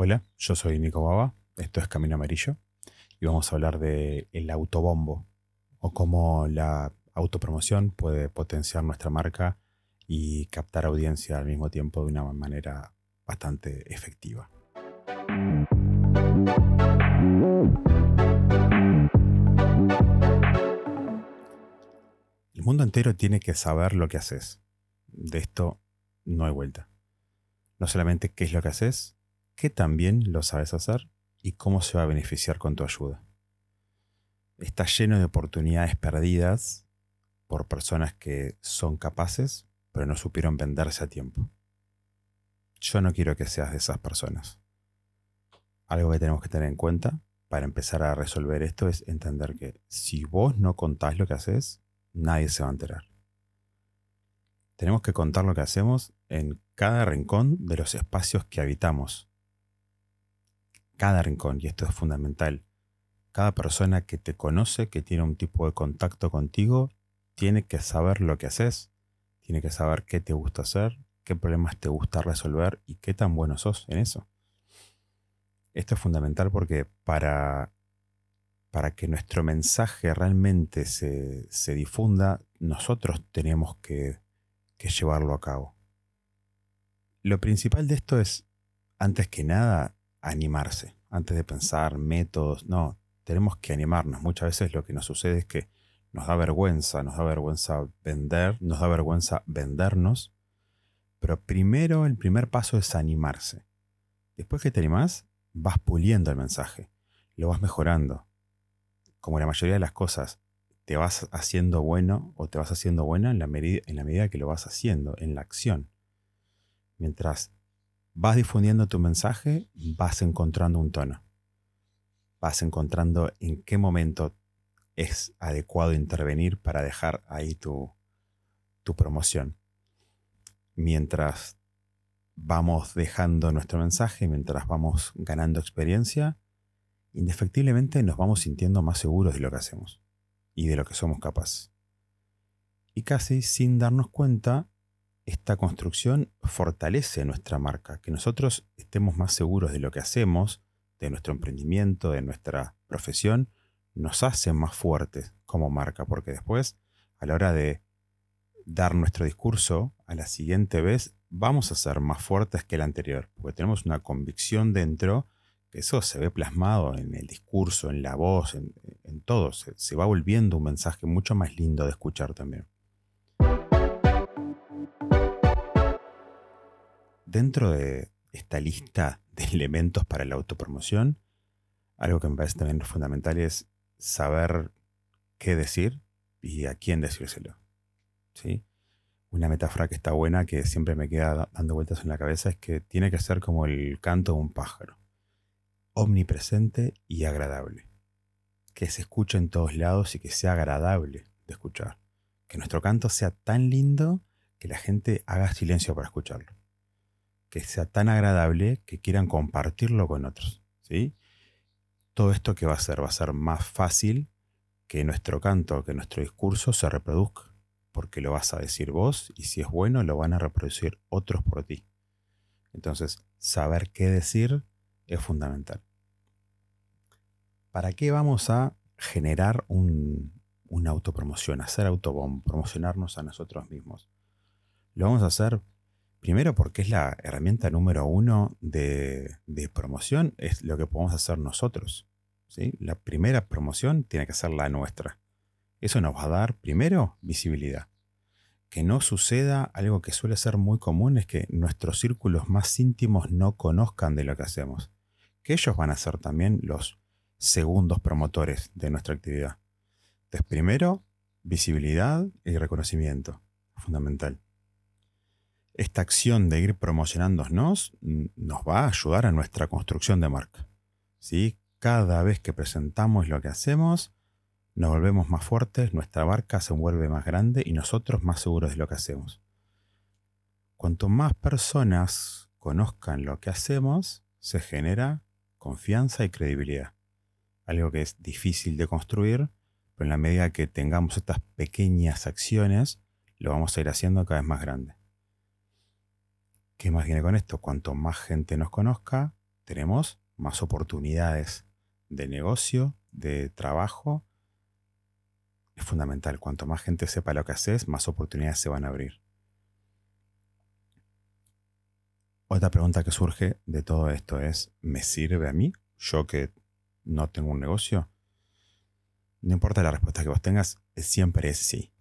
Hola, yo soy Nico Baba, esto es Camino Amarillo y vamos a hablar de el autobombo o cómo la autopromoción puede potenciar nuestra marca y captar audiencia al mismo tiempo de una manera bastante efectiva. El mundo entero tiene que saber lo que haces. De esto no hay vuelta. No solamente qué es lo que haces, que también lo sabes hacer y cómo se va a beneficiar con tu ayuda. Está lleno de oportunidades perdidas por personas que son capaces, pero no supieron venderse a tiempo. Yo no quiero que seas de esas personas. Algo que tenemos que tener en cuenta para empezar a resolver esto es entender que si vos no contás lo que haces, nadie se va a enterar. Tenemos que contar lo que hacemos en cada rincón de los espacios que habitamos cada rincón, y esto es fundamental, cada persona que te conoce, que tiene un tipo de contacto contigo, tiene que saber lo que haces, tiene que saber qué te gusta hacer, qué problemas te gusta resolver y qué tan bueno sos en eso. Esto es fundamental porque para, para que nuestro mensaje realmente se, se difunda, nosotros tenemos que, que llevarlo a cabo. Lo principal de esto es, antes que nada, animarse, antes de pensar métodos, no, tenemos que animarnos. Muchas veces lo que nos sucede es que nos da vergüenza, nos da vergüenza vender, nos da vergüenza vendernos, pero primero el primer paso es animarse. Después que te animás, vas puliendo el mensaje, lo vas mejorando. Como la mayoría de las cosas, te vas haciendo bueno o te vas haciendo buena en la, medida, en la medida que lo vas haciendo, en la acción. Mientras vas difundiendo tu mensaje, vas encontrando un tono. Vas encontrando en qué momento es adecuado intervenir para dejar ahí tu, tu promoción. Mientras vamos dejando nuestro mensaje, mientras vamos ganando experiencia, indefectiblemente nos vamos sintiendo más seguros de lo que hacemos y de lo que somos capaces. Y casi sin darnos cuenta, esta construcción fortalece nuestra marca, que nosotros estemos más seguros de lo que hacemos, de nuestro emprendimiento, de nuestra profesión, nos hace más fuertes como marca, porque después, a la hora de dar nuestro discurso, a la siguiente vez vamos a ser más fuertes que el anterior, porque tenemos una convicción dentro que eso se ve plasmado en el discurso, en la voz, en, todo, se va volviendo un mensaje mucho más lindo de escuchar también. Dentro de esta lista de elementos para la autopromoción, algo que me parece también fundamental es saber qué decir y a quién decírselo. ¿sí? Una metáfora que está buena, que siempre me queda dando vueltas en la cabeza, es que tiene que ser como el canto de un pájaro, omnipresente y agradable. Que se escuche en todos lados y que sea agradable de escuchar. Que nuestro canto sea tan lindo que la gente haga silencio para escucharlo que sea tan agradable que quieran compartirlo con otros. ¿sí? Todo esto que va a ser, va a ser más fácil que nuestro canto, que nuestro discurso se reproduzca, porque lo vas a decir vos y si es bueno lo van a reproducir otros por ti. Entonces, saber qué decir es fundamental. ¿Para qué vamos a generar un, una autopromoción, hacer autobomb, promocionarnos a nosotros mismos? Lo vamos a hacer Primero porque es la herramienta número uno de, promoción, es lo que podemos hacer nosotros. La primera promoción tiene que ser la nuestra. Eso nos va a dar, primero, visibilidad. Que no suceda algo que suele ser muy común, es que nuestros círculos más íntimos no conozcan de lo que hacemos. Que ellos van a ser también los segundos promotores de nuestra actividad. Entonces, primero, visibilidad y reconocimiento. Fundamental esta acción de ir promocionándonos nos va a ayudar a nuestra construcción de marca. ¿sí? Cada vez que presentamos lo que hacemos, nos volvemos más fuertes, nuestra marca se vuelve más grande y nosotros más seguros de lo que hacemos. Cuanto más personas conozcan lo que hacemos, se genera confianza y credibilidad. Algo que es difícil de construir, pero en la medida que tengamos estas pequeñas acciones, lo vamos a ir haciendo cada vez más grande. ¿Qué más viene con esto? Cuanto más gente nos conozca, tenemos más oportunidades de negocio, de trabajo. Es fundamental. Cuanto más gente sepa lo que haces, más oportunidades se van a abrir. Otra pregunta que surge de todo esto es, ¿me sirve a mí? Yo que no tengo un negocio. No importa la respuesta que vos tengas, siempre es sí.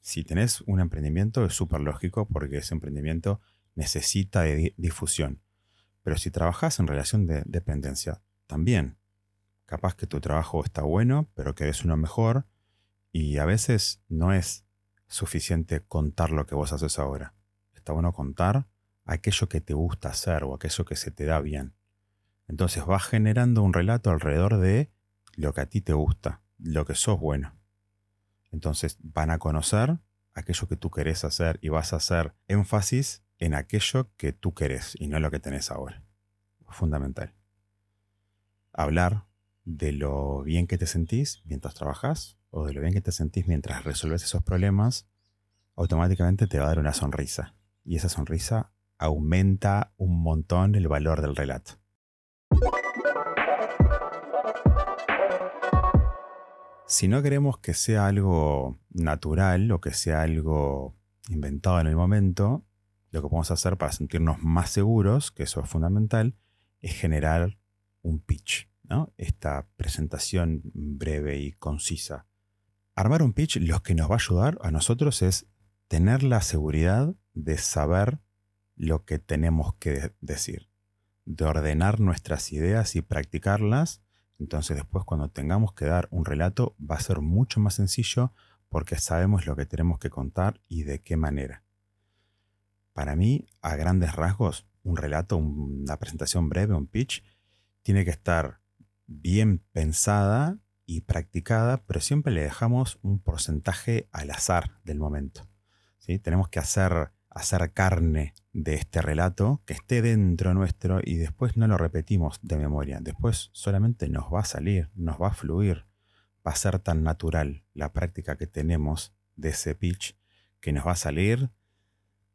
Si tenés un emprendimiento es súper lógico porque ese emprendimiento necesita difusión. Pero si trabajas en relación de dependencia, también. Capaz que tu trabajo está bueno, pero querés uno mejor y a veces no es suficiente contar lo que vos haces ahora. Está bueno contar aquello que te gusta hacer o aquello que se te da bien. Entonces vas generando un relato alrededor de lo que a ti te gusta, lo que sos bueno. Entonces van a conocer aquello que tú querés hacer y vas a hacer énfasis en aquello que tú querés y no en lo que tenés ahora. Fundamental. Hablar de lo bien que te sentís mientras trabajas o de lo bien que te sentís mientras resuelves esos problemas, automáticamente te va a dar una sonrisa. Y esa sonrisa aumenta un montón el valor del relato. Si no queremos que sea algo natural o que sea algo inventado en el momento, lo que podemos hacer para sentirnos más seguros, que eso es fundamental, es generar un pitch, ¿no? esta presentación breve y concisa. Armar un pitch lo que nos va a ayudar a nosotros es tener la seguridad de saber lo que tenemos que decir, de ordenar nuestras ideas y practicarlas. Entonces después cuando tengamos que dar un relato va a ser mucho más sencillo porque sabemos lo que tenemos que contar y de qué manera. Para mí, a grandes rasgos, un relato, una presentación breve, un pitch, tiene que estar bien pensada y practicada, pero siempre le dejamos un porcentaje al azar del momento. ¿sí? Tenemos que hacer, hacer carne de este relato que esté dentro nuestro y después no lo repetimos de memoria. Después solamente nos va a salir, nos va a fluir. Va a ser tan natural la práctica que tenemos de ese pitch que nos va a salir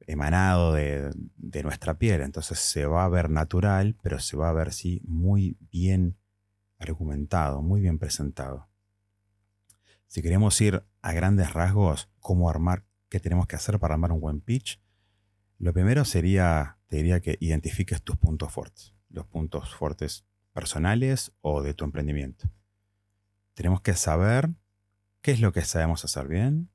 emanado de, nuestra piel. Entonces se va a ver natural, pero se va a ver, sí, muy bien argumentado, muy bien presentado. Si queremos ir a grandes rasgos, cómo armar, qué tenemos que hacer para armar un buen pitch, lo primero sería, te diría que identifiques tus puntos fuertes, los puntos fuertes personales o de tu emprendimiento. Tenemos que saber qué es lo que sabemos hacer bien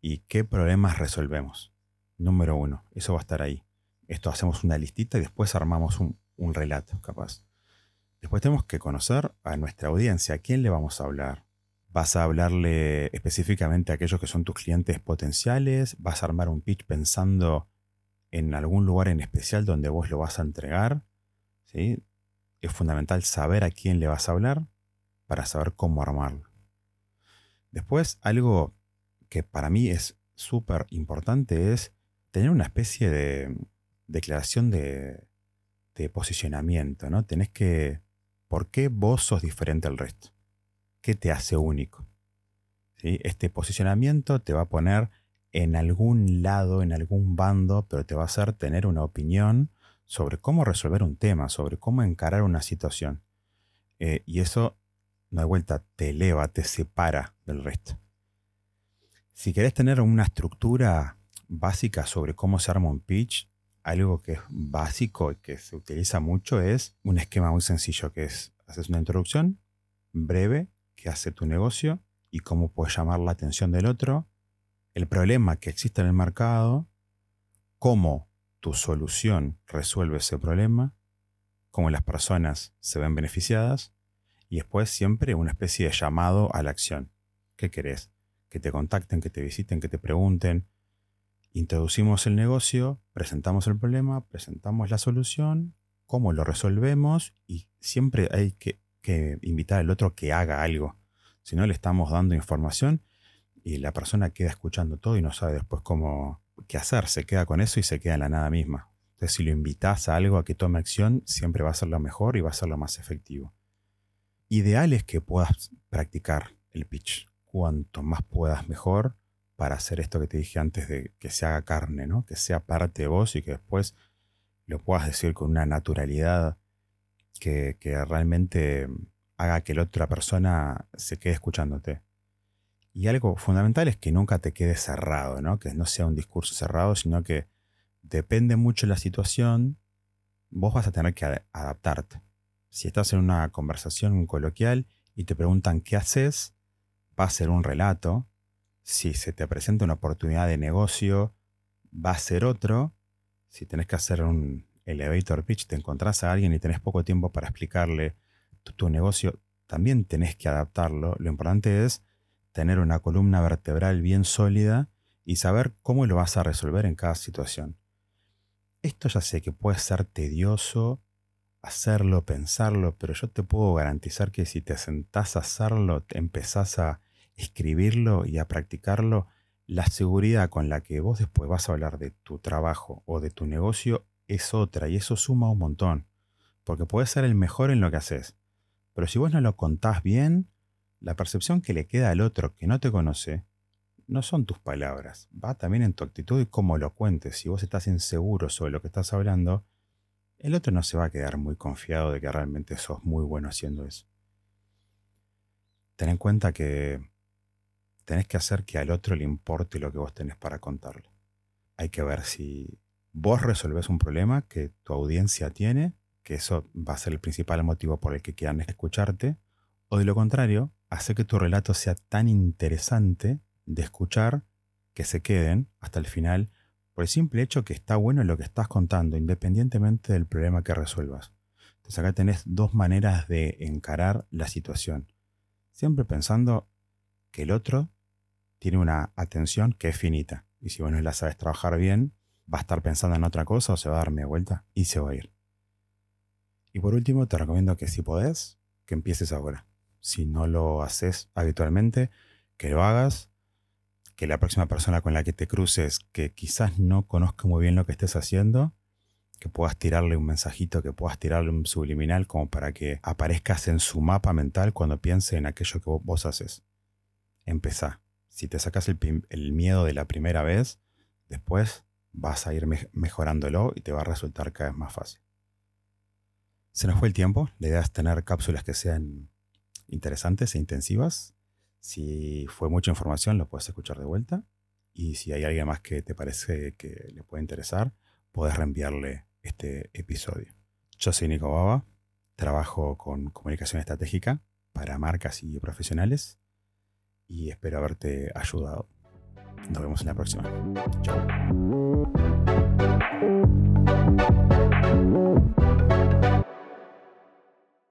y qué problemas resolvemos número uno. Eso va a estar ahí. Esto hacemos una listita y después armamos un, relato, capaz. Después tenemos que conocer a nuestra audiencia. ¿A quién le vamos a hablar? ¿Vas a hablarle específicamente a aquellos que son tus clientes potenciales? ¿Vas a armar un pitch pensando en algún lugar en especial donde vos lo vas a entregar? ¿Sí? Es fundamental saber a quién le vas a hablar para saber cómo armarlo. Después, algo que para mí es súper importante es tener una especie de declaración de, posicionamiento, ¿no? Tenés que, ¿por qué vos sos diferente al resto? ¿Qué te hace único? Este posicionamiento te va a poner en algún lado, en algún bando, pero te va a hacer tener una opinión sobre cómo resolver un tema, sobre cómo encarar una situación. Eh, y eso, no hay vuelta, te eleva, te separa del resto. Si querés tener una estructura básica sobre cómo se arma un pitch, algo que es básico y que se utiliza mucho es un esquema muy sencillo que es, haces una introducción breve que hace tu negocio y cómo puedes llamar la atención del otro, el problema que existe en el mercado, cómo tu solución resuelve ese problema, cómo las personas se ven beneficiadas y después siempre una especie de llamado a la acción. ¿Qué querés? Que te contacten, que te visiten, que te pregunten, Introducimos el negocio, presentamos el problema, presentamos la solución, cómo lo resolvemos y siempre hay que, invitar al otro que haga algo. Si no, le estamos dando información y la persona queda escuchando todo y no sabe después cómo qué hacer, se queda con eso y se queda en la nada misma. Entonces, si lo invitas a algo a que tome acción, siempre va a ser lo mejor y va a ser lo más efectivo. Ideal es que puedas practicar el pitch. Cuanto más puedas, mejor para hacer esto que te dije antes de que se haga carne, ¿no? Que sea parte de vos y que después lo puedas decir con una naturalidad que, que realmente haga que la otra persona se quede escuchándote. Y algo fundamental es que nunca te quedes cerrado, ¿no? Que no sea un discurso cerrado, sino que depende mucho de la situación, vos vas a tener que adaptarte. Si estás en una conversación coloquial y te preguntan qué haces, va a ser un relato. Si se te presenta una oportunidad de negocio, va a ser otro. Si tenés que hacer un elevator pitch, te encontrás a alguien y tenés poco tiempo para explicarle tu, negocio, también tenés que adaptarlo. Lo importante es tener una columna vertebral bien sólida y saber cómo lo vas a resolver en cada situación. Esto ya sé que puede ser tedioso hacerlo, pensarlo, pero yo te puedo garantizar que si te sentás a hacerlo, te empezás a escribirlo y a practicarlo, la seguridad con la que vos después vas a hablar de tu trabajo o de tu negocio es otra y eso suma un montón, porque puedes ser el mejor en lo que haces, pero si vos no lo contás bien, la percepción que le queda al otro que no te conoce no son tus palabras, va también en tu actitud y cómo lo cuentes. Si vos estás inseguro sobre lo que estás hablando, el otro no se va a quedar muy confiado de que realmente sos muy bueno haciendo eso. Ten en cuenta que tenés que hacer que al otro le importe lo que vos tenés para contarle. Hay que ver si vos resolvés un problema que tu audiencia tiene, que eso va a ser el principal motivo por el que quieran escucharte, o de lo contrario, hace que tu relato sea tan interesante de escuchar que se queden hasta el final por el simple hecho que está bueno lo que estás contando, independientemente del problema que resuelvas. Entonces acá tenés dos maneras de encarar la situación. Siempre pensando que el otro tiene una atención que es finita. Y si vos no la sabes trabajar bien, va a estar pensando en otra cosa o se va a dar media vuelta y se va a ir. Y por último, te recomiendo que si podés, que empieces ahora. Si no lo haces habitualmente, que lo hagas que la próxima persona con la que te cruces, que quizás no conozca muy bien lo que estés haciendo, que puedas tirarle un mensajito, que puedas tirarle un subliminal como para que aparezcas en su mapa mental cuando piense en aquello que vos haces. Empezá. Si te sacas el, miedo de la primera vez, después vas a ir mejorándolo y te va a resultar cada vez más fácil. Se nos fue el tiempo. La idea es tener cápsulas que sean interesantes e intensivas si fue mucha información, lo puedes escuchar de vuelta. Y si hay alguien más que te parece que le puede interesar, puedes reenviarle este episodio. Yo soy Nico Baba, trabajo con comunicación estratégica para marcas y profesionales y espero haberte ayudado. Nos vemos en la próxima. Chao.